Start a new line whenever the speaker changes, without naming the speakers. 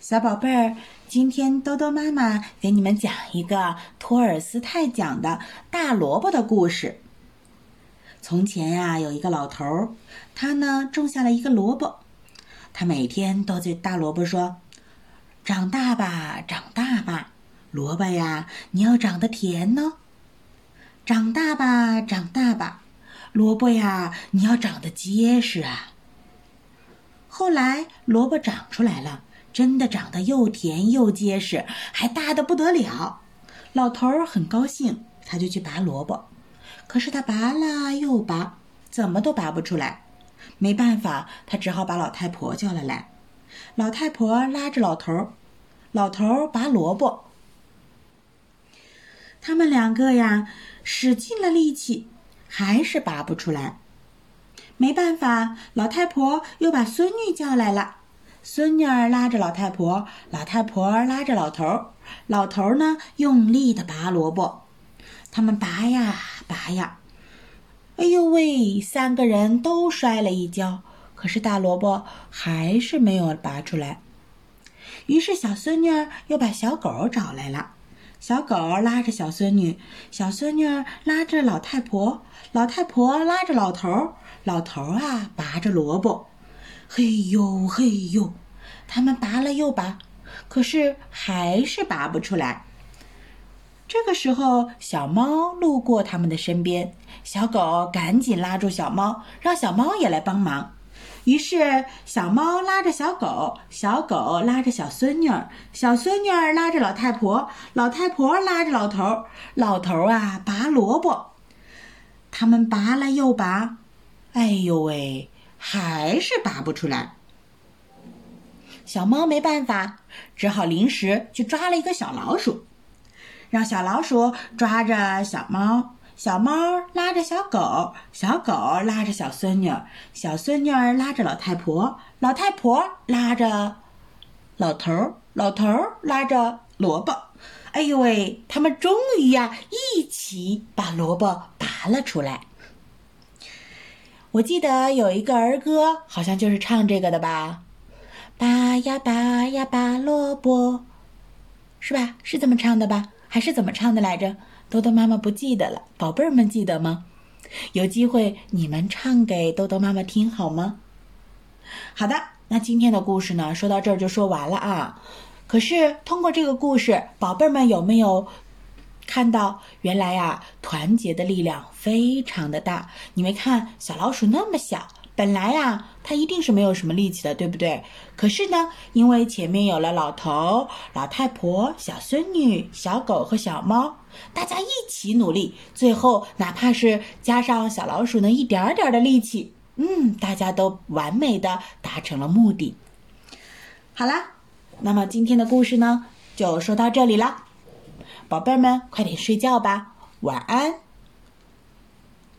小宝贝儿，今天兜兜妈妈给你们讲一个托尔斯泰讲的大萝卜的故事。从前呀，有一个老头儿，他呢种下了一个萝卜，他每天都对大萝卜说：“长大吧，长大吧，萝卜呀，你要长得甜呢。长大吧，长大吧，萝卜呀，你要长得结实啊。”后来，萝卜长出来了。真的长得又甜又结实，还大的不得了。老头儿很高兴，他就去拔萝卜。可是他拔了又拔，怎么都拔不出来。没办法，他只好把老太婆叫了来。老太婆拉着老头儿，老头儿拔萝卜。他们两个呀，使尽了力气，还是拔不出来。没办法，老太婆又把孙女叫来了。孙女儿拉着老太婆，老太婆拉着老头儿，老头儿呢用力的拔萝卜，他们拔呀拔呀，哎呦喂，三个人都摔了一跤，可是大萝卜还是没有拔出来。于是小孙女儿又把小狗找来了，小狗拉着小孙女，小孙女儿拉着老太婆，老太婆拉着老头儿，老头儿啊拔着萝卜。嘿呦嘿呦，他们拔了又拔，可是还是拔不出来。这个时候，小猫路过他们的身边，小狗赶紧拉住小猫，让小猫也来帮忙。于是，小猫拉着小狗，小狗拉着小孙女儿，小孙女儿拉着老太婆，老太婆拉着老头，老头啊拔萝卜。他们拔了又拔，哎呦喂！还是拔不出来，小猫没办法，只好临时去抓了一个小老鼠，让小老鼠抓着小猫，小猫拉着小狗，小狗拉着小孙女，小孙女拉着老太婆，老太婆拉着老头，老头拉着萝卜。哎呦喂，他们终于呀一起把萝卜拔了出来。我记得有一个儿歌，好像就是唱这个的吧？拔呀拔呀拔萝卜，是吧？是这么唱的吧？还是怎么唱的来着？豆豆妈妈不记得了，宝贝儿们记得吗？有机会你们唱给豆豆妈妈听好吗？好的，那今天的故事呢，说到这儿就说完了啊。可是通过这个故事，宝贝儿们有没有？看到原来呀，团结的力量非常的大。你没看小老鼠那么小，本来呀，它一定是没有什么力气的，对不对？可是呢，因为前面有了老头、老太婆、小孙女、小狗和小猫，大家一起努力，最后哪怕是加上小老鼠那一点点的力气，嗯，大家都完美的达成了目的。好啦，那么今天的故事呢，就说到这里了。宝贝们，快点睡觉吧，晚安。